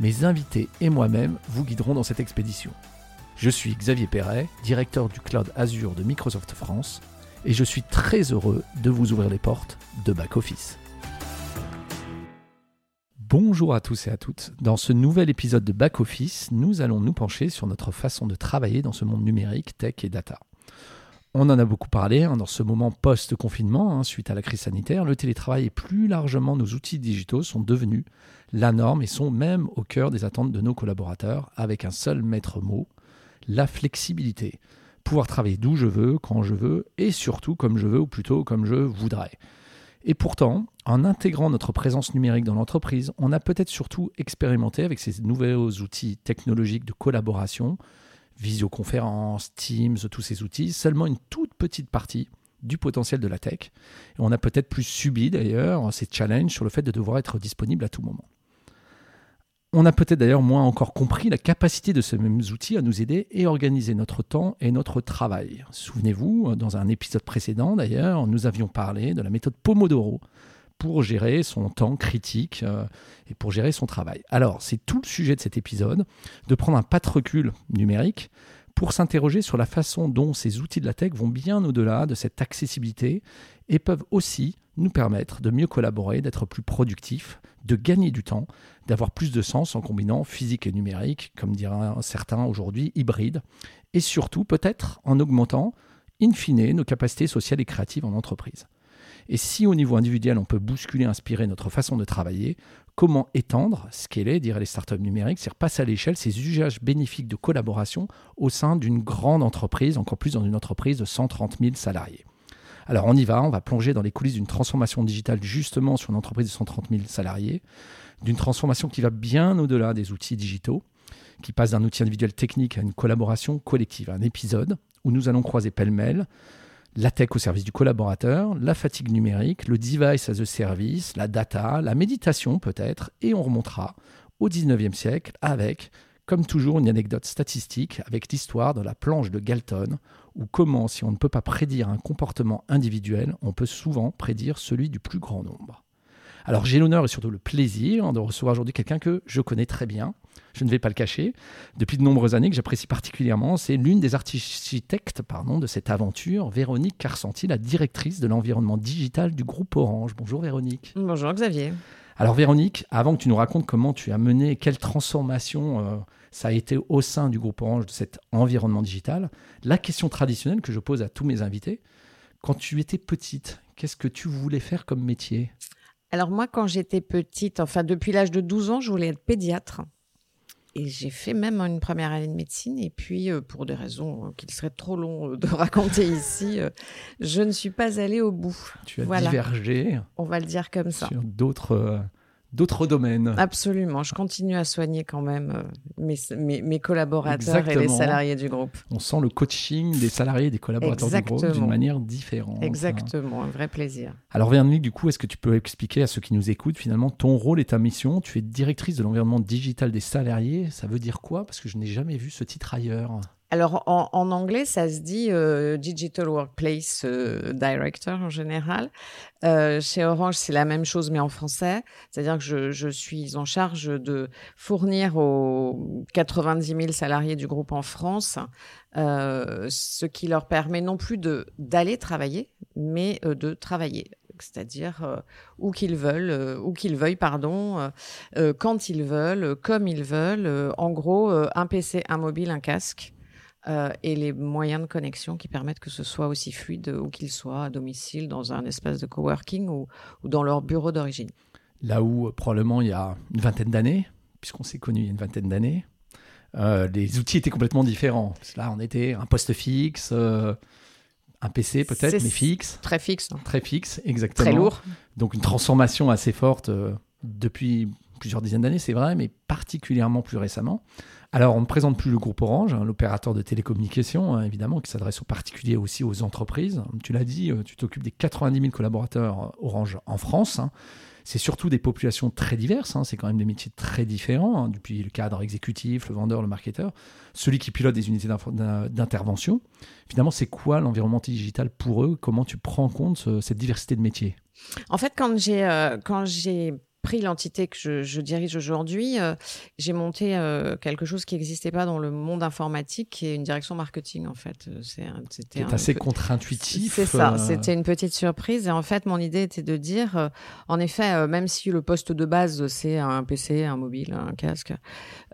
mes invités et moi-même vous guiderons dans cette expédition. Je suis Xavier Perret, directeur du cloud Azure de Microsoft France, et je suis très heureux de vous ouvrir les portes de Back Office. Bonjour à tous et à toutes. Dans ce nouvel épisode de Back Office, nous allons nous pencher sur notre façon de travailler dans ce monde numérique, tech et data. On en a beaucoup parlé hein, dans ce moment post-confinement, hein, suite à la crise sanitaire. Le télétravail et plus largement nos outils digitaux sont devenus la norme et sont même au cœur des attentes de nos collaborateurs avec un seul maître mot, la flexibilité. Pouvoir travailler d'où je veux, quand je veux et surtout comme je veux ou plutôt comme je voudrais. Et pourtant, en intégrant notre présence numérique dans l'entreprise, on a peut-être surtout expérimenté avec ces nouveaux outils technologiques de collaboration, visioconférence, Teams, tous ces outils, seulement une toute petite partie du potentiel de la tech. On a peut-être plus subi d'ailleurs ces challenges sur le fait de devoir être disponible à tout moment. On a peut-être d'ailleurs moins encore compris la capacité de ces mêmes outils à nous aider et organiser notre temps et notre travail. Souvenez-vous, dans un épisode précédent d'ailleurs, nous avions parlé de la méthode Pomodoro pour gérer son temps critique euh, et pour gérer son travail. Alors, c'est tout le sujet de cet épisode, de prendre un pas de recul numérique pour s'interroger sur la façon dont ces outils de la tech vont bien au-delà de cette accessibilité et peuvent aussi nous permettre de mieux collaborer, d'être plus productifs, de gagner du temps, d'avoir plus de sens en combinant physique et numérique, comme dira certains aujourd'hui, hybride, et surtout peut-être en augmentant, in fine, nos capacités sociales et créatives en entreprise. Et si au niveau individuel, on peut bousculer, inspirer notre façon de travailler, comment étendre, scaler, diraient les startups numériques, c'est-à-dire passer à l'échelle ces usages bénéfiques de collaboration au sein d'une grande entreprise, encore plus dans une entreprise de 130 000 salariés. Alors on y va, on va plonger dans les coulisses d'une transformation digitale justement sur une entreprise de 130 000 salariés, d'une transformation qui va bien au-delà des outils digitaux, qui passe d'un outil individuel technique à une collaboration collective, un épisode où nous allons croiser pêle-mêle la tech au service du collaborateur, la fatigue numérique, le device as a service, la data, la méditation peut-être, et on remontera au 19e siècle avec, comme toujours, une anecdote statistique avec l'histoire de la planche de Galton, ou comment, si on ne peut pas prédire un comportement individuel, on peut souvent prédire celui du plus grand nombre. Alors j'ai l'honneur et surtout le plaisir de recevoir aujourd'hui quelqu'un que je connais très bien, je ne vais pas le cacher, depuis de nombreuses années que j'apprécie particulièrement. C'est l'une des architectes pardon, de cette aventure, Véronique Carsanti, la directrice de l'environnement digital du groupe Orange. Bonjour Véronique. Bonjour Xavier. Alors Véronique, avant que tu nous racontes comment tu as mené, quelle transformation euh, ça a été au sein du groupe Orange de cet environnement digital, la question traditionnelle que je pose à tous mes invités, quand tu étais petite, qu'est-ce que tu voulais faire comme métier? Alors moi, quand j'étais petite, enfin depuis l'âge de 12 ans, je voulais être pédiatre. Et j'ai fait même une première année de médecine. Et puis, euh, pour des raisons euh, qu'il serait trop long de raconter ici, je ne suis pas allée au bout. Tu as divergé. On va le dire comme ça. Sur d'autres d'autres domaines. Absolument. Je continue à soigner quand même euh, mes, mes, collaborateurs et les salariés du groupe. On sent le coaching des salariés et des collaborateurs du groupe d'une manière différente. Exactement, un vrai plaisir. Alors Véronique, du coup, est-ce que tu peux expliquer à ceux qui nous écoutent finalement ton rôle et ta mission? Tu es directrice de l'environnement digital des salariés. Ça veut dire quoi? Parce que je n'ai jamais vu ce titre ailleurs. Alors en, anglais, ça se dit euh, Digital Workplace euh, Director en général. Euh, chez Orange, c'est la même chose, mais en français. C'est-à-dire que je, je, suis en charge de fournir aux 90 000 salariés du groupe en France ce qui leur permet non plus de d'aller travailler, mais de travailler c'est-à-dire où qu'ils veulent, où qu'ils veuillent, pardon, quand ils veulent, comme ils veulent. en gros, un PC, un mobile, un casque. Euh, et les moyens de connexion qui permettent que ce soit aussi fluide où qu'ils soient à domicile, dans un espace de coworking ou, ou dans leur bureau d'origine. Là où euh, probablement il y a une vingtaine d'années, puisqu'on s'est connus il y a une vingtaine d'années, euh, les outils étaient complètement différents. là, on était un poste fixe, un PC peut-être, mais fixe. Très fixe. Très fixe, exactement. Très lourd. Donc une transformation assez forte depuis plusieurs dizaines d'années, c'est vrai, mais particulièrement plus récemment. Alors, on ne présente plus le groupe Orange, hein, l'opérateur de télécommunications, hein, évidemment, qui s'adresse aux particuliers aussi aux entreprises. Tu l'as dit, euh, tu t'occupes des 90 000 collaborateurs euh, Orange en France. Hein. C'est surtout des populations très diverses, c'est quand même des métiers très différents, depuis le cadre exécutif, le vendeur, le marketeur, celui qui pilote des unités d'intervention. Finalement, c'est quoi l'environnement digital pour eux? Comment tu prends en compte cette diversité de métiers? En fait, quand j'ai euh, quand j'ai pris l'entité que je, dirige aujourd'hui, euh, j'ai monté euh, quelque chose qui n'existait pas dans le monde informatique, qui est une direction marketing en fait. Euh, c'était assez contre-intuitif. C'est ça. C'était une petite surprise et en fait mon idée était de dire, en effet, même si le poste de base c'est un PC, un mobile, un casque,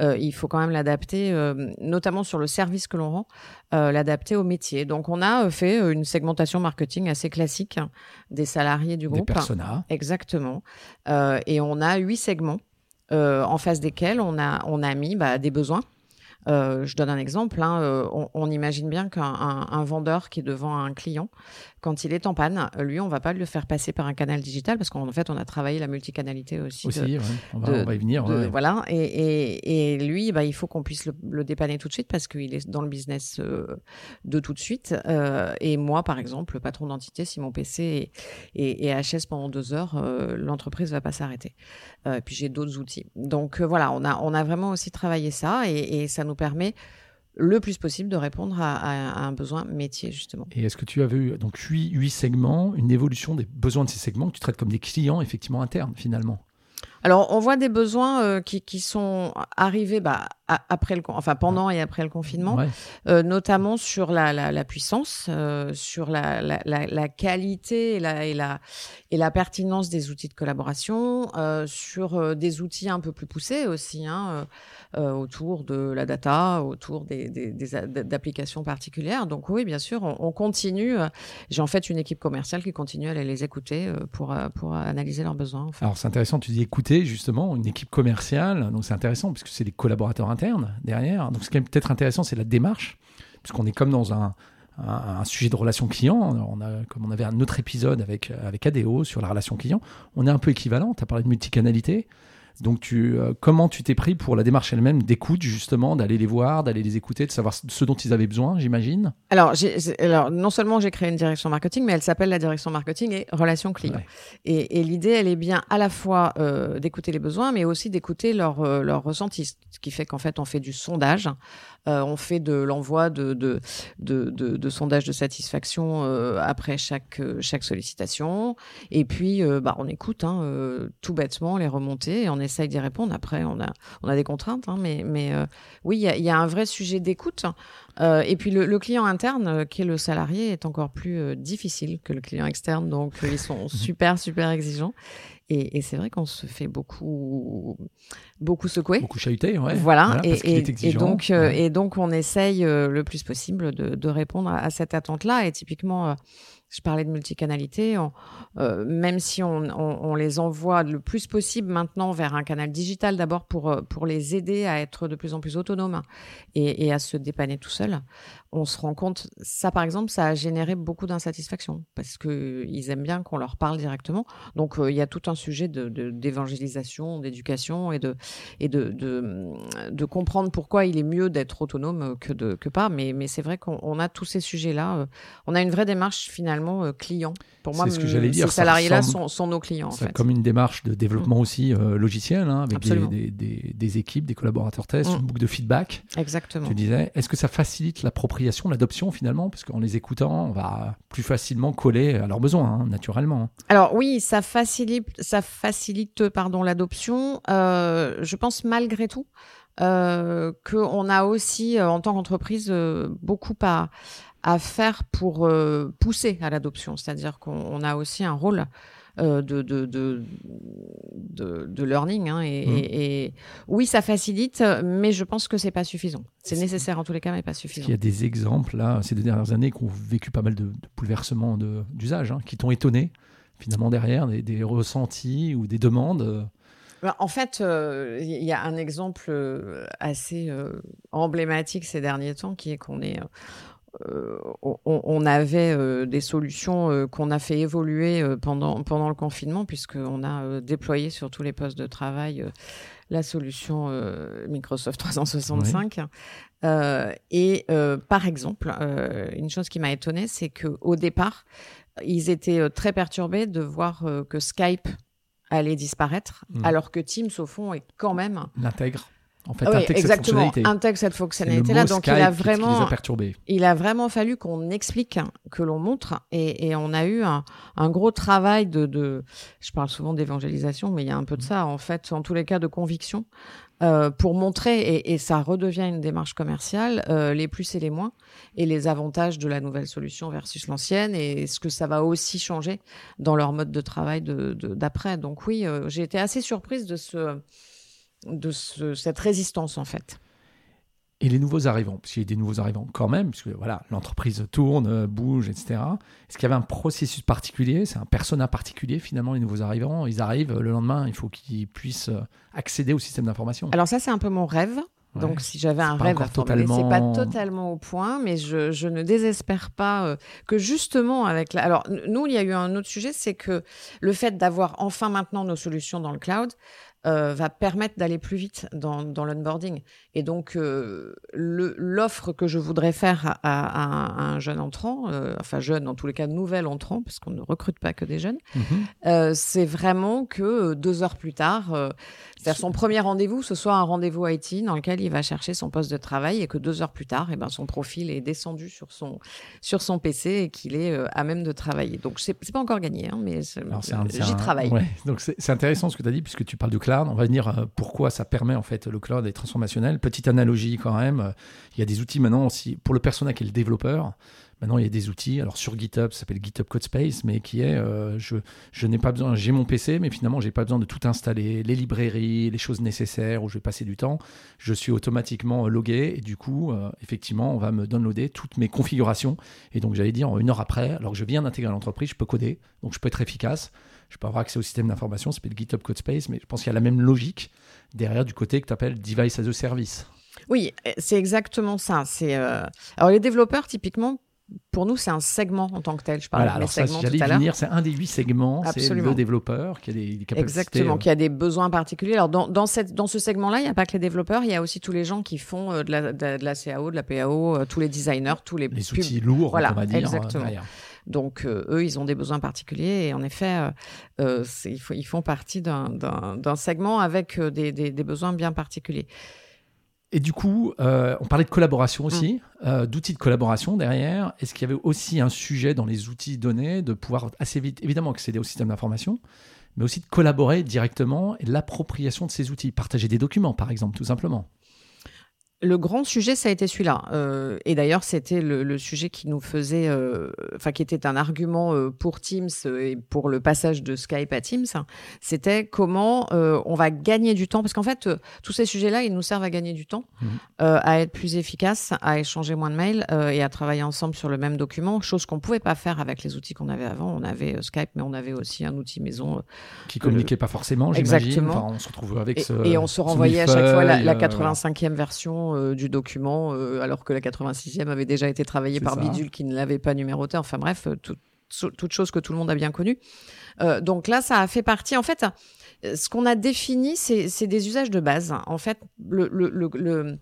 il faut quand même l'adapter, notamment sur le service que l'on rend, l'adapter au métier. Donc on a fait une segmentation marketing assez classique des salariés du groupe. Des personas. Exactement. et on a huit segments euh, en face desquels on a, mis bah, des besoins euh, je donne un exemple. Hein, euh, on, imagine bien qu'un vendeur qui est devant un client, quand il est en panne, lui, on va pas le faire passer par un canal digital parce qu'en fait, on a travaillé la multicanalité aussi. Aussi, on, va, y venir. Voilà. Et, lui, bah, il faut qu'on puisse le, dépanner tout de suite parce qu'il est dans le business euh, de tout de suite. et moi, par exemple, le patron d'entité, si mon PC est, HS pendant deux heures, l'entreprise va pas s'arrêter. puis j'ai d'autres outils. Donc voilà, on a, on a vraiment aussi travaillé ça et, et ça nous permet le plus possible de répondre à, un besoin métier, justement. Et est-ce que tu as vu donc huit, huit segments, une évolution des besoins de ces segments que tu traites comme des clients effectivement internes finalement? Alors, on voit des besoins euh, qui, qui, sont arrivés bah, après le, enfin pendant et après le confinement, euh, notamment sur la, la, la puissance, euh, sur la, la, qualité et la, et, la, et la pertinence des outils de collaboration, sur des outils un peu plus poussés aussi, hein, autour de la data, autour des, des, des applications particulières. Donc oui, bien sûr, on, on continue. J'ai en fait une équipe commerciale qui continue à aller les écouter pour, pour analyser leurs besoins. Alors c'est intéressant, tu dis écouter justement une équipe commerciale. Donc c'est intéressant puisque c'est des collaborateurs internes derrière. Donc ce qui est peut-être intéressant, c'est la démarche, puisqu'on est comme dans un, un, sujet de relation client. On a, comme on avait un autre épisode avec, avec ADO sur la relation client, on est un peu équivalent. Tu as parlé de multicanalité. Donc, tu, euh, comment tu t'es pris pour la démarche elle-même d'écoute, justement, d'aller les voir, d'aller les écouter, de savoir ce dont ils avaient besoin, j'imagine? Alors, alors, non seulement j'ai créé une direction marketing, mais elle s'appelle la direction marketing et relations clients. Et, et l'idée, elle est bien à la fois euh, d'écouter les besoins, mais aussi d'écouter leurs leur euh, ressentis. Ce qui fait qu'en fait, on fait du sondage on fait de l'envoi de, de, de, de, sondages de satisfaction après chaque, chaque sollicitation. Et puis, bah, on écoute hein, tout bêtement les remontées et on essaye d'y répondre. Après, on a, on a des contraintes, hein, mais, mais oui, il y a, un vrai sujet d'écoute. et puis le, client interne, qui est le salarié, est encore plus difficile que le client externe. Donc ils sont super, super exigeants. Et, c'est vrai qu'on se fait beaucoup, beaucoup secouer. Beaucoup chahuter, ouais. Voilà. et, donc, euh, et donc, on essaye euh, le plus possible de, répondre à, cette attente-là. Et typiquement, euh, je parlais de multicanalité, euh, même si on, les envoie le plus possible maintenant vers un canal digital d'abord pour, euh, pour les aider à être de plus en plus autonomes et, à se dépanner tout seul, on se rend compte, ça par exemple, ça a généré beaucoup d'insatisfaction parce qu'ils aiment bien qu'on leur parle directement. Donc euh, il y a tout un sujet d'évangélisation, de, d'éducation et, de, et de, comprendre pourquoi il est mieux d'être autonome que, de, que pas. Mais, mais c'est vrai qu'on a tous ces sujets-là. On a une vraie démarche finalement euh, clients. Pour moi, ce que j'allais dire, ces salariés-là sont, sont, nos clients. En fait. Comme une démarche de développement mm. aussi euh, logiciel, hein, avec des, des, des, équipes, des collaborateurs tests, mm. une boucle de feedback. Exactement. Tu disais, est-ce que ça facilite l'appropriation, l'adoption finalement? Parce qu'en les écoutant, on va plus facilement coller à leurs besoins, hein, naturellement. Alors oui, ça facilite, ça facilite pardon, l'adoption. Euh, je pense malgré tout. Euh, qu'on a aussi, en tant qu'entreprise, beaucoup à, à faire pour euh, pousser à l'adoption. C'est-à-dire qu'on a aussi un rôle euh, de, de, de, de, learning. Hein, mmh. et, oui, ça facilite, mais je pense que c'est pas suffisant. C'est nécessaire en tous les cas, mais pas suffisant. Il y a des exemples, là, ces deux dernières années, qui ont vécu pas mal de, bouleversements d'usage, hein, qui t'ont étonné, finalement, derrière, des, ressentis ou des demandes bah, en fait, euh, il y a un exemple assez emblématique ces derniers temps qui est qu'on est on, avait des solutions qu'on a fait évoluer pendant, pendant le confinement, puisqu'on a déployé sur tous les postes de travail la solution Microsoft 365. et par exemple, une chose qui m'a étonnée, c'est qu'au départ, ils étaient très perturbés de voir que Skype allait disparaître, mmh. alors que Teams, au fond, est quand même... L'intègre en fait, oui, exactement, intègre cette fonctionnalité-là. Donc, il a vraiment, il a vraiment fallu qu'on explique, que l'on montre, et, et, on a eu un, un gros travail de, de, je parle souvent d'évangélisation, mais il y a un peu de ça, en fait, en tous les cas de conviction, euh, pour montrer, et, et, ça redevient une démarche commerciale, euh, les plus et les moins, et les avantages de la nouvelle solution versus l'ancienne, et ce que ça va aussi changer dans leur mode de travail d'après. De, Donc oui, euh, j'ai été assez surprise de ce de cette résistance en fait. Et les nouveaux arrivants, parce qu'il y a des nouveaux arrivants quand même, puisque voilà, l'entreprise tourne, euh, bouge, etc. Est-ce qu'il y avait un processus particulier C'est un persona particulier finalement, les nouveaux arrivants? Ils arrivent le lendemain, il faut qu'ils puissent euh, accéder au système d'information. Alors ça, c'est un peu mon rêve. Donc, si j'avais un rêve à totalement... c'est pas totalement au point, mais je, je ne désespère pas euh, que justement avec la... Alors, nous, il y a eu un autre sujet, c'est que le fait d'avoir enfin maintenant nos solutions dans le cloud, euh, va permettre d'aller plus vite dans, dans l'onboarding. Et donc, euh, l'offre que je voudrais faire à, un, jeune entrant, euh, enfin jeune, en tous les cas nouvel entrant, parce qu'on ne recrute pas que des jeunes, mhm. c'est vraiment que deux heures plus tard, c'est-à-dire son premier rendez-vous, ce soit un rendez-vous IT dans lequel il va chercher son poste de travail et que deux heures plus tard, eh ben, son profil est descendu sur son, sur son PC et qu'il est à même de travailler. Donc, c'est pas encore gagné, hein, mais j'y travaille. Donc, c'est intéressant ce que tu as dit, puisque tu parles du cloud on va venir euh, pourquoi ça permet en fait le cloud d'être transformationnel. Petite analogie quand même. Il y a des outils maintenant aussi pour le personnel qui est le développeur. Maintenant, il y a des outils. Alors sur GitHub, ça s'appelle GitHub Codespace, mais qui est, euh, je, n'ai pas besoin. J'ai mon PC, mais finalement, j'ai pas besoin de tout installer, les librairies, les choses nécessaires où je vais passer du temps. Je suis automatiquement logué et du coup, euh, effectivement, on va me downloader toutes mes configurations. Et donc, j'allais dire une heure après, alors que je viens d'intégrer l'entreprise, je peux coder, donc je peux être efficace je peux avoir accès au système d'information, ça s'appelle GitHub Codespace, mais je pense qu'il y a la même logique derrière du côté que tu appelles Device as a Service. Oui, c'est exactement ça. C'est euh, Alors les développeurs, typiquement, pour nous, c'est un segment en tant que tel. Je parle voilà, alors ça, venir, c'est un des huit segments, c'est le développeur qui a des, capacités. Exactement, euh, qui a des besoins particuliers. Alors, dans, dans, cette, dans ce segment-là, il n'y a pas que les développeurs, il y a aussi tous les gens qui font euh, de, la, de, la, CAO, de la PAO, tous les designers, tous les... Les outils lourds, voilà, on va dire. Exactement. Donc, euh, eux, ils ont des besoins particuliers et en effet, euh, euh ils, font partie d'un segment avec des, des, des, besoins bien particuliers. Et du coup, on parlait de collaboration aussi, mm. d'outils de collaboration derrière. Est-ce qu'il y avait aussi un sujet dans les outils donnés de pouvoir assez vite, évidemment, accéder au système d'information, mais aussi de collaborer directement et l'appropriation de ces outils, partager des documents, par exemple, tout simplement le grand sujet, ça a été celui-là. Euh, et d'ailleurs, c'était le, sujet qui nous faisait, euh, enfin, qui était un argument euh, pour Teams et pour le passage de Skype à Teams. C'était comment on va gagner du temps, parce qu'en fait, tous ces sujets-là, ils nous servent à gagner du temps, mmh. à être plus efficace, à échanger moins de mails et à travailler ensemble sur le même document, chose qu'on pouvait pas faire avec les outils qu'on avait avant. On avait Skype, mais on avait aussi un outil maison qui communiquait pas forcément. J'imagine. Enfin, on se retrouvait avec et, ce, et on se renvoyait à chaque fois la, la 85e version euh, du document, euh, alors que la 86e avait déjà été travaillée par Bidule qui ne l'avait pas numéroté. Enfin bref, euh, toute chose que tout le monde a bien connue. donc là, ça a fait partie. En fait, ce qu'on a défini, c'est des usages de base. En fait, le, le, le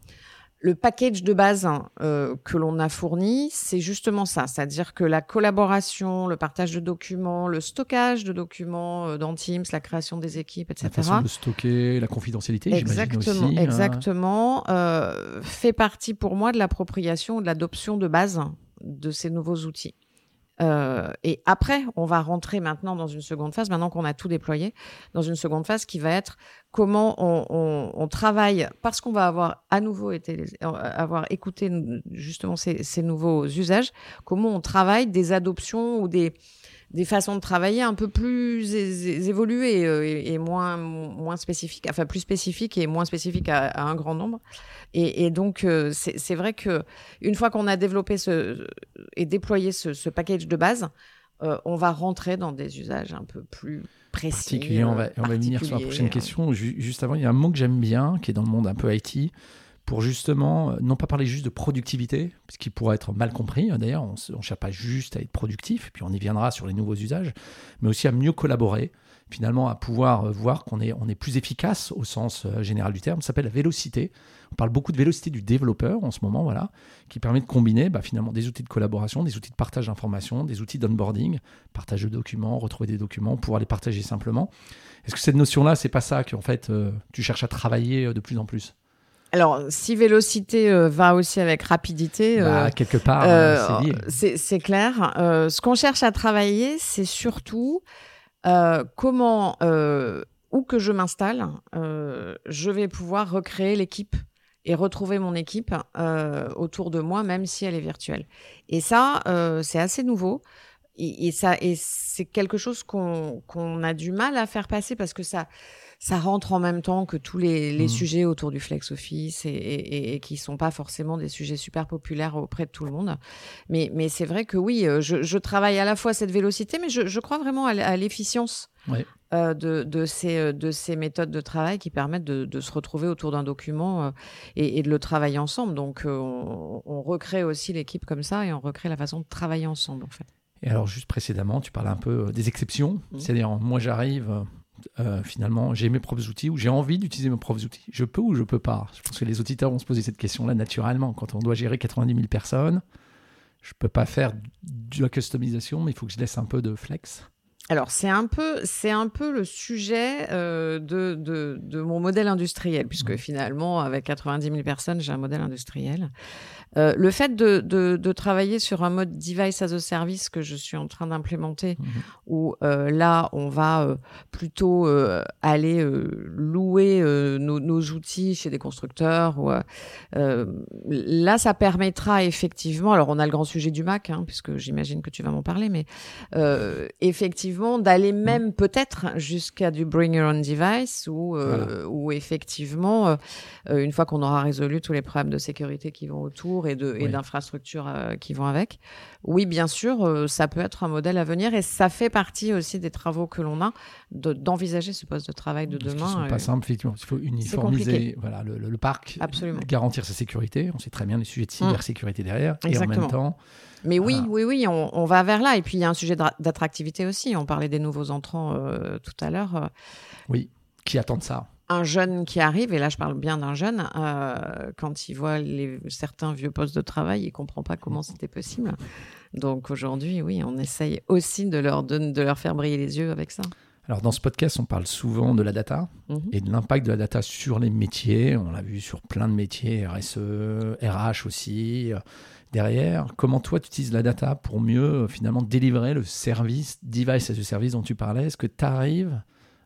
le package de base hein, euh, que l'on a fourni, c'est justement ça, c'est-à-dire que la collaboration, le partage de documents, le stockage de documents euh, dans Teams, la création des équipes, etc. La façon de stocker, la confidentialité, exactement, aussi, hein. exactement, euh, fait partie pour moi de l'appropriation, de l'adoption de base de ces nouveaux outils. Euh, et après, on va rentrer maintenant dans une seconde phase, maintenant qu'on a tout déployé, dans une seconde phase qui va être comment on, travaille, parce qu'on va avoir à nouveau été, avoir écouté justement ces nouveaux usages, comment on travaille des adoptions ou des, des façons de travailler un peu plus évoluées euh, et, moins moins spécifiques, enfin plus spécifiques et moins spécifiques à, un grand nombre. Et, donc euh, c'est vrai que une fois qu'on a développé ce et déployé ce, package de base, euh, on va rentrer dans des usages un peu plus précis. on va, on va venir sur la prochaine question. Juste avant, il y a un mot que j'aime bien, qui est dans le monde un peu IT, pour justement, euh, non pas parler juste de productivité, ce qui pourrait être mal compris. hein, D'ailleurs, on ne cherche pas juste à être productif, puis on y viendra sur les nouveaux usages, mais aussi à mieux collaborer, finalement à pouvoir euh, voir qu'on est, on est plus efficace au sens euh, général du terme. Ça s'appelle la vélocité. On parle beaucoup de vélocité du développeur en ce moment, voilà, qui permet de combiner bah, finalement des outils de collaboration, des outils de partage d'informations, des outils d'onboarding, partage de documents, retrouver des documents, pouvoir les partager simplement. Est-ce que cette notion-là, c'est pas ça qu'en fait euh, tu cherches à travailler de plus en plus? Alors, si vélocité euh, va aussi avec rapidité, Bah, euh, Quelque part, euh, euh, c'est clair. Ce qu'on cherche à travailler, c'est surtout comment, où que je m'installe, je vais pouvoir recréer l'équipe et retrouver mon équipe autour de moi, même si elle est virtuelle. Et ça, c'est assez nouveau. Et, et ça, et c'est quelque chose qu'on qu'on a du mal à faire passer parce que ça, ça rentre en même temps que tous les, les Mhm. sujets autour du flex office et, et, et qui sont pas forcément des sujets super populaires auprès de tout le monde. Mais, mais c'est vrai que oui, euh, je, je travaille à la fois cette vélocité, mais je, je crois vraiment à, l'efficience euh, de, de, ces, euh, de ces méthodes de travail qui permettent de, de se retrouver autour d'un document euh, et, et de le travailler ensemble. Donc, euh, on, on recrée aussi l'équipe comme ça et on recrée la façon de travailler ensemble, en fait. Et alors, juste précédemment, tu parlais un peu des exceptions. Mhm. C'est-à-dire, moi, j'arrive, euh, finalement, j'ai mes propres outils ou j'ai envie d'utiliser mes propres outils. Je peux ou je peux pas? Je pense que les auditeurs vont se poser cette question-là naturellement. Quand on doit gérer 90 000 personnes, je peux pas faire de la customisation, mais il faut que je laisse un peu de flex. Alors, c'est un peu, c'est un peu le sujet euh, de, de, de mon modèle industriel, puisque finalement, avec 90 000 personnes, j'ai un modèle industriel. Euh, le fait de, de, de travailler sur un mode device as a service que je suis en train d'implémenter, Mhm. où euh, là, on va euh, plutôt euh, aller euh, louer euh, nos, nos outils chez des constructeurs. Ou, là, ça permettra effectivement, alors on a le grand sujet du Mac, hein, puisque j'imagine que tu vas m'en parler, mais euh, effectivement, d'aller même peut-être jusqu'à du bring your own device, où, euh, où effectivement, une fois qu'on aura résolu tous les problèmes de sécurité qui vont autour et d'infrastructures euh, qui vont avec, oui, bien sûr, euh, ça peut être un modèle à venir et ça fait partie aussi des travaux que l'on a de- d'envisager ce poste de travail de Parce demain. sont pas euh, simples, effectivement. Il faut uniformiser voilà, le, le- le parc, Absolument. garantir sa sécurité. On sait très bien les sujets de cybersécurité derrière. Et en Exactement. même temps, Mais oui, Voilà. oui, oui, on, on va vers là. Et puis il y a un sujet d'attractivité aussi. On parlait des nouveaux entrants euh, tout à l'heure. Oui, qui attendent ça un jeune qui arrive, et là je parle bien d'un jeune, euh, quand il voit les, certains vieux postes de travail, il comprend pas comment c'était possible. Donc aujourd'hui, oui, on essaye aussi de leur, donner- de leur faire briller les yeux avec ça. Alors, dans ce podcast, on parle souvent de la data Mhm. et de l'impact de la data sur les métiers. On l'a vu sur plein de métiers, RSE, RH aussi. euh, Derrière, comment toi, tu utilises la data pour mieux, euh, finalement, délivrer le service, device as a service dont tu parlais? Est-ce que tu arrives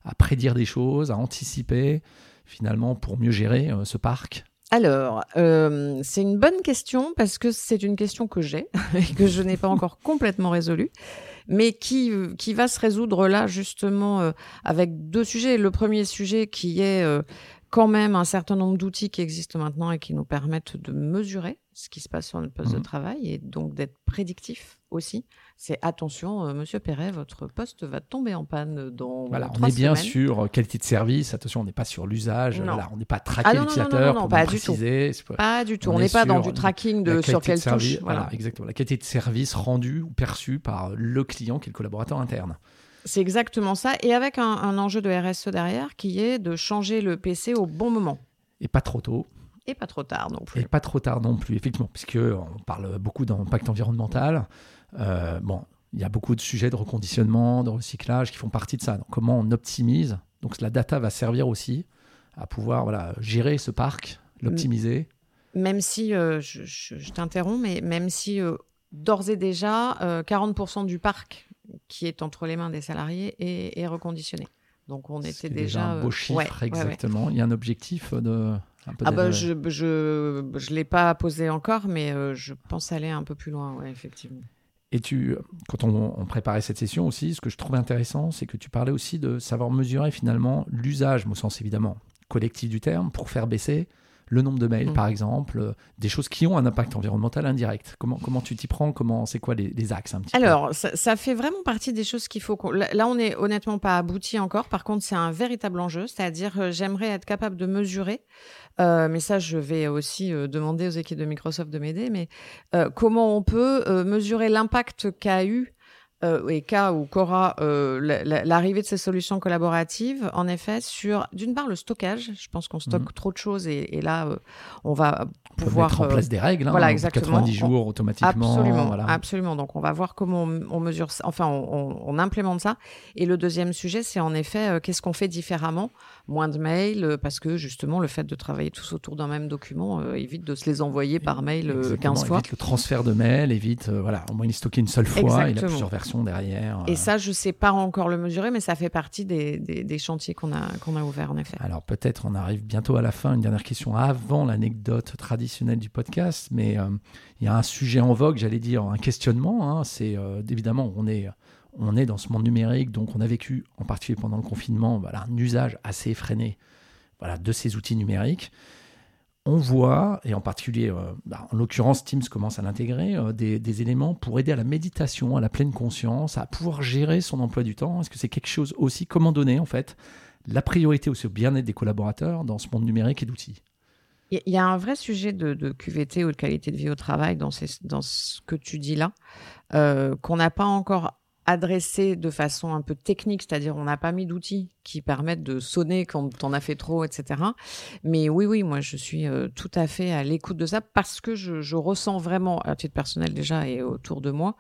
à prédire des choses, à anticiper, finalement, pour mieux gérer euh, ce parc Alors, euh, c'est une bonne question parce que c'est une question que j'ai et que je n'ai pas encore complètement résolue, mais qui, qui va se résoudre là justement euh, avec deux sujets. Le premier sujet qui est euh, quand même un certain nombre d'outils qui existent maintenant et qui nous permettent de mesurer ce qui se passe sur notre poste de Mhm. travail et donc d'être prédictif aussi. C'est attention, euh, Monsieur Perret, votre poste va tomber en panne dans Voilà, on est bien semaines. sur euh, qualité de service. Attention, on n'est pas sur l'usage. Voilà, on n'est pas traqué Ah non, non, l'utilisateur pour pas du tout. pas- du tout. On On est n'est pas dans du tracking de sur de quelle service, touche. voilà. Voilà. exactement. La qualité de service rendu ou perçu par le client qui est le collaborateur interne. C'est exactement ça. Et avec un, un enjeu de RSE derrière qui est de changer le PC au bon moment. Et pas trop tôt, Et pas trop tard non plus. et pas trop tard non plus, effectivement, puisque on parle beaucoup d'impact environnemental. Euh, bon, il y a beaucoup de sujets de reconditionnement, de recyclage qui font partie de ça. Donc, comment on optimise Donc, la data va servir aussi à pouvoir voilà, gérer ce parc, l'optimiser. Même si, euh, je, je- je t'interromps, mais même si euh, d'ores et déjà, euh, 40% du parc qui est entre les mains des salariés est, est reconditionné. Donc on était C'est déjà... un beau euh, chiffre, ouais, ouais, ouais. exactement. Il y a un objectif de. Ah bah, je je je l'ai pas posé encore, mais euh, je pense aller un peu plus loin, ouais, effectivement. Et tu, quand on, on préparait cette session aussi, ce que je trouvais intéressant, c'est que tu parlais aussi de savoir mesurer finalement l'usage, au sens évidemment collectif du terme, pour faire baisser le nombre de mails, Mm. par exemple, euh, des choses qui ont un impact environnemental indirect. Comment, comment tu t'y prends? Comment C'est quoi les, les axes un petit peu? Alors, ça, ça fait vraiment partie des choses qu'il faut. Là, on est honnêtement pas abouti encore. Par contre, c'est un véritable enjeu. C'est-à-dire, euh, j'aimerais être capable de mesurer. euh, mais ça, je vais aussi demander aux équipes de Microsoft de m'aider. Mais comment on peut mesurer l'impact qu'a eu euh, et qu'a ou qu'aura euh, la- la- l'arrivée de ces solutions collaboratives, en effet, sur d'une part le stockage. Je pense qu'on stocke Mhm. trop de choses et, et là, euh, on va pouvoir mettre en place des règles, hein, voilà, exactement. 90 jours automatiquement. Absolument, voilà. absolument. Donc, on va voir comment on, on mesure ça, enfin, on, on- implémente ça. Et le deuxième sujet, c'est en effet, qu'est-ce qu'on fait différemment Moins de mails, euh, parce que justement, le fait de travailler tous autour d'un même document euh, évite de se les envoyer par mail euh, Exactement, 15 fois. Évite le transfert de mails, évite, euh, voilà, au moins il est stocké une seule fois, il a Exactement. plusieurs versions derrière. Et ça, je sais pas encore le mesurer, mais ça fait partie des, des- des chantiers qu'on a, qu'on a ouverts, en effet. Alors peut-être on arrive bientôt à la fin, une dernière question avant l'anecdote traditionnelle du podcast, mais il y a un sujet en vogue, j'allais dire un questionnement, hein, c'est évidemment on est, on est dans ce monde numérique, donc on a vécu en particulier pendant le confinement voilà, un usage assez effréné voilà, de ces outils numériques. On voit, et en particulier, euh, bah, en l'occurrence Teams commence à l'intégrer, euh, des, éléments pour aider à la méditation, à la pleine conscience, à pouvoir gérer son emploi du temps. Est-ce que c'est quelque chose aussi, comment donner en fait la priorité aussi au bien-être des collaborateurs dans ce monde numérique et d'outils? Il y a un vrai sujet de, QVT ou de qualité de vie au travail dans ce que tu dis là, euh, qu'on n'a pas encore adressé de façon un peu technique, c'est-à-dire on n'a pas mis d'outils qui permettent de sonner quand on a fait trop, etc. Mais oui, oui, moi je suis euh, tout à fait à l'écoute de ça parce que je, je ressens vraiment, à titre personnel déjà et autour de moi,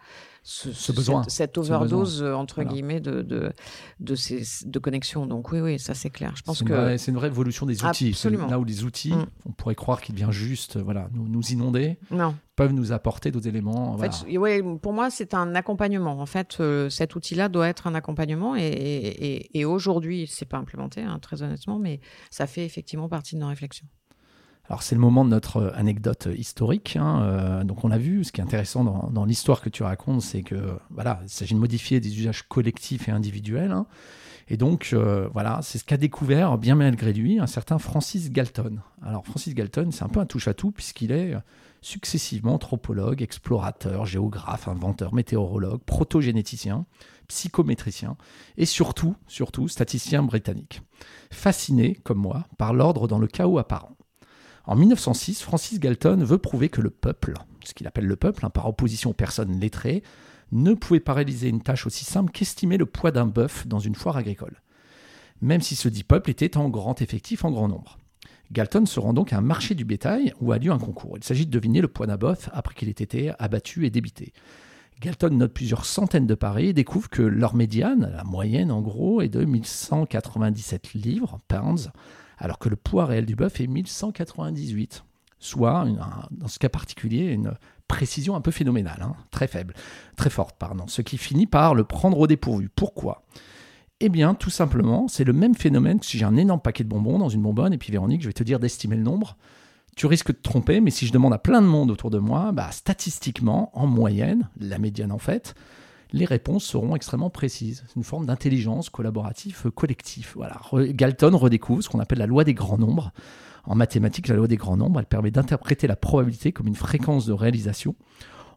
ce, Ce besoin, cette, cette ce overdose euh, entre Voilà. guillemets de de de, ces, de connexion. Donc oui, oui, ça c'est clair. Je pense que c'est une vraie évolution des outils. Absolument. Là où les outils, Mm. on pourrait croire qu'ils viennent juste euh, voilà, nous, nous inonder, non. peuvent nous apporter d'autres éléments. En voilà. fait, ouais, pour moi, c'est un accompagnement. En fait, euh, cet outil-là doit être un accompagnement. Et, et, et- et aujourd'hui, c'est pas implémenté, hein, très honnêtement, mais ça fait effectivement partie de nos réflexions. Alors c'est le moment de notre euh, anecdote historique. hein, euh, donc on l'a vu, ce qui est intéressant dans, l'histoire que tu racontes, c'est que voilà, il s'agit de modifier des usages collectifs et individuels. hein. Et donc euh, voilà, c'est ce qu'a découvert, bien malgré lui, un certain Francis Galton. Alors Francis Galton, c'est un peu un touche-à-tout puisqu'il est successivement anthropologue, explorateur, géographe, inventeur, météorologue, protogénéticien, psychométricien et surtout, surtout statisticien britannique. Fasciné, comme moi, par l'ordre dans le chaos apparent. En 1906, Francis Galton veut prouver que le peuple, ce qu'il appelle le peuple, hein, par opposition aux personnes lettrées, ne pouvait pas réaliser une tâche aussi simple qu'estimer le poids d'un bœuf dans une foire agricole, même si ce dit peuple était en grand effectif, en grand nombre. Galton se rend donc à un marché du bétail où a lieu un concours. Il s'agit de deviner le poids d'un bœuf après qu'il ait été abattu et débité. Galton note plusieurs centaines de paris et découvre que leur médiane, la moyenne en gros, est de 1197 livres, pounds, alors que le poids réel du bœuf est 1198, soit, dans ce cas particulier, une précision un peu phénoménale, hein, très faible, très forte, pardon, ce qui finit par le prendre au dépourvu. Pourquoi? Eh bien, tout simplement, c'est le même phénomène que si j'ai un énorme paquet de bonbons dans une bonbonne, et puis Véronique, je vais te dire d'estimer le nombre. Tu risques de te tromper, mais si je demande à plein de monde autour de moi, bah, statistiquement, en moyenne, la médiane en fait, les réponses seront extrêmement précises. C'est une forme d'intelligence collaborative collective. Galton redécouvre ce qu'on appelle la loi des grands nombres. En mathématiques, la loi des grands nombres, elle permet d'interpréter la probabilité comme une fréquence de réalisation.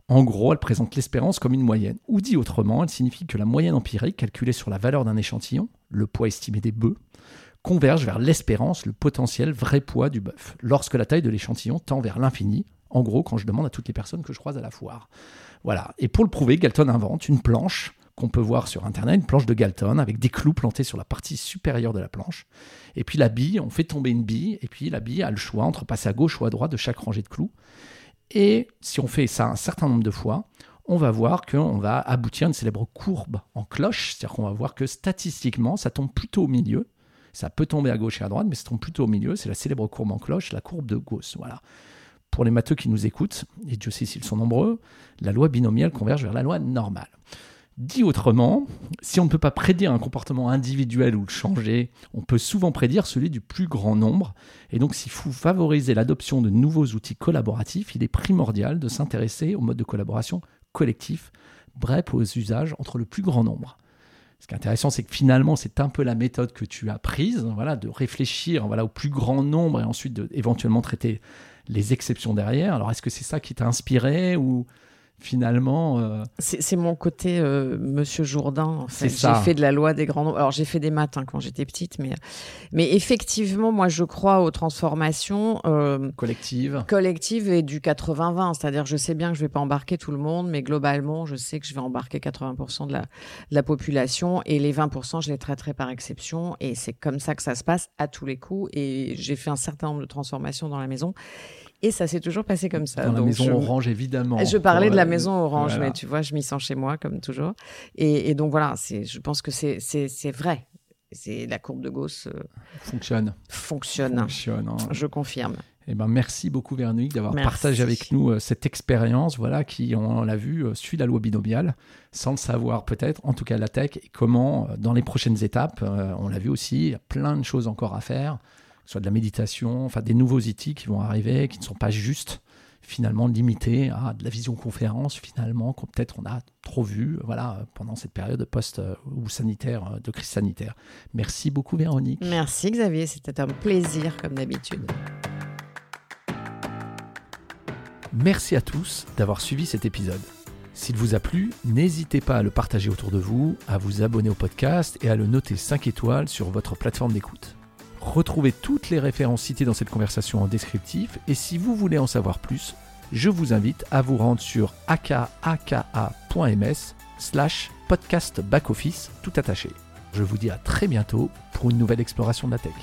En gros, elle présente l'espérance comme une moyenne. Ou dit autrement, elle signifie que la moyenne empirique, calculée sur la valeur d'un échantillon, le poids estimé des bœufs, converge vers l'espérance, le potentiel vrai poids du bœuf, lorsque la taille de l'échantillon tend vers l'infini, en gros quand je demande à toutes les personnes que je croise à la foire. Voilà. Et pour le prouver, Galton invente une planche qu'on peut voir sur Internet, une planche de Galton avec des clous plantés sur la partie supérieure de la planche. Et puis la bille, on fait tomber une bille, et puis la bille a le choix entre passer à gauche ou à droite de chaque rangée de clous. Et si on fait ça un certain nombre de fois, on va voir qu'on va aboutir à une célèbre courbe en cloche, c'est-à-dire qu'on va voir que statistiquement, ça tombe plutôt au milieu. Ça peut tomber à gauche et à droite, mais ça tombe plutôt au milieu. C'est la célèbre courbe en cloche, la courbe de Gauss. Voilà. Pour les matheux qui nous écoutent, et Dieu sait s'ils sont nombreux, la loi binomiale converge vers la loi normale. Dit autrement, si on ne peut pas prédire un comportement individuel ou le changer, on peut souvent prédire celui du plus grand nombre. Et donc, s'il faut favoriser l'adoption de nouveaux outils collaboratifs, il est primordial de s'intéresser au mode de collaboration collectif, bref, aux usages entre le plus grand nombre. Ce qui est intéressant, c'est que finalement, c'est un peu la méthode que tu as prise, voilà, de réfléchir voilà, au plus grand nombre et ensuite de éventuellement traiter les exceptions derrière. Alors, est-ce que c'est ça qui t'a inspiré ou finalement. Euh, c'est mon côté euh, Monsieur Jourdain. J'ai fait de la loi des grands nombres. Alors j'ai fait des maths hein, quand j'étais petite, mais mais effectivement, moi je crois aux transformations euh, collectives, collectives et du 80-20. C'est-à-dire, je sais bien que je vais pas embarquer tout le monde, mais globalement, je sais que je vais embarquer 80% de la, de la population et les 20%, je les traiterai par exception. Et c'est comme ça que ça se passe à tous les coups. Et j'ai fait un certain nombre de transformations dans la maison. Et ça s'est toujours passé comme ça. Dans la maison orange, évidemment. Je parlais de la maison orange, mais tu vois, je m'y sens chez moi, comme toujours. Et, donc voilà, je pense que c'est vrai. C'est la courbe de Gauss. Euh, fonctionne. Fonctionne. Fonctionne. Hein. Je confirme. Eh ben, merci beaucoup Véronique d'avoir partagé avec nous euh, cette expérience, voilà, qui, on, l'a vu, euh, suit la loi binomiale, sans le savoir peut-être, en tout cas la tech, et comment, dans les prochaines étapes, on l'a vu aussi, il y a plein de choses encore à faire soit de la méditation, enfin des nouveaux outils qui vont arriver, qui ne sont pas juste finalement limités à de la visioconférence finalement qu'on peut-être on a trop vu voilà pendant cette période post euh, ou sanitaire euh, de crise sanitaire. Merci beaucoup Véronique. Merci Xavier, c'était un plaisir comme d'habitude. Merci à tous d'avoir suivi cet épisode. S'il vous a plu, n'hésitez pas à le partager autour de vous, à vous abonner au podcast et à le noter 5 étoiles sur votre plateforme d'écoute. Retrouvez toutes les références citées dans cette conversation en descriptif et si vous voulez en savoir plus, je vous invite à vous rendre sur akaka.ms slash podcast backoffice tout attaché. Je vous dis à très bientôt pour une nouvelle exploration de la tech.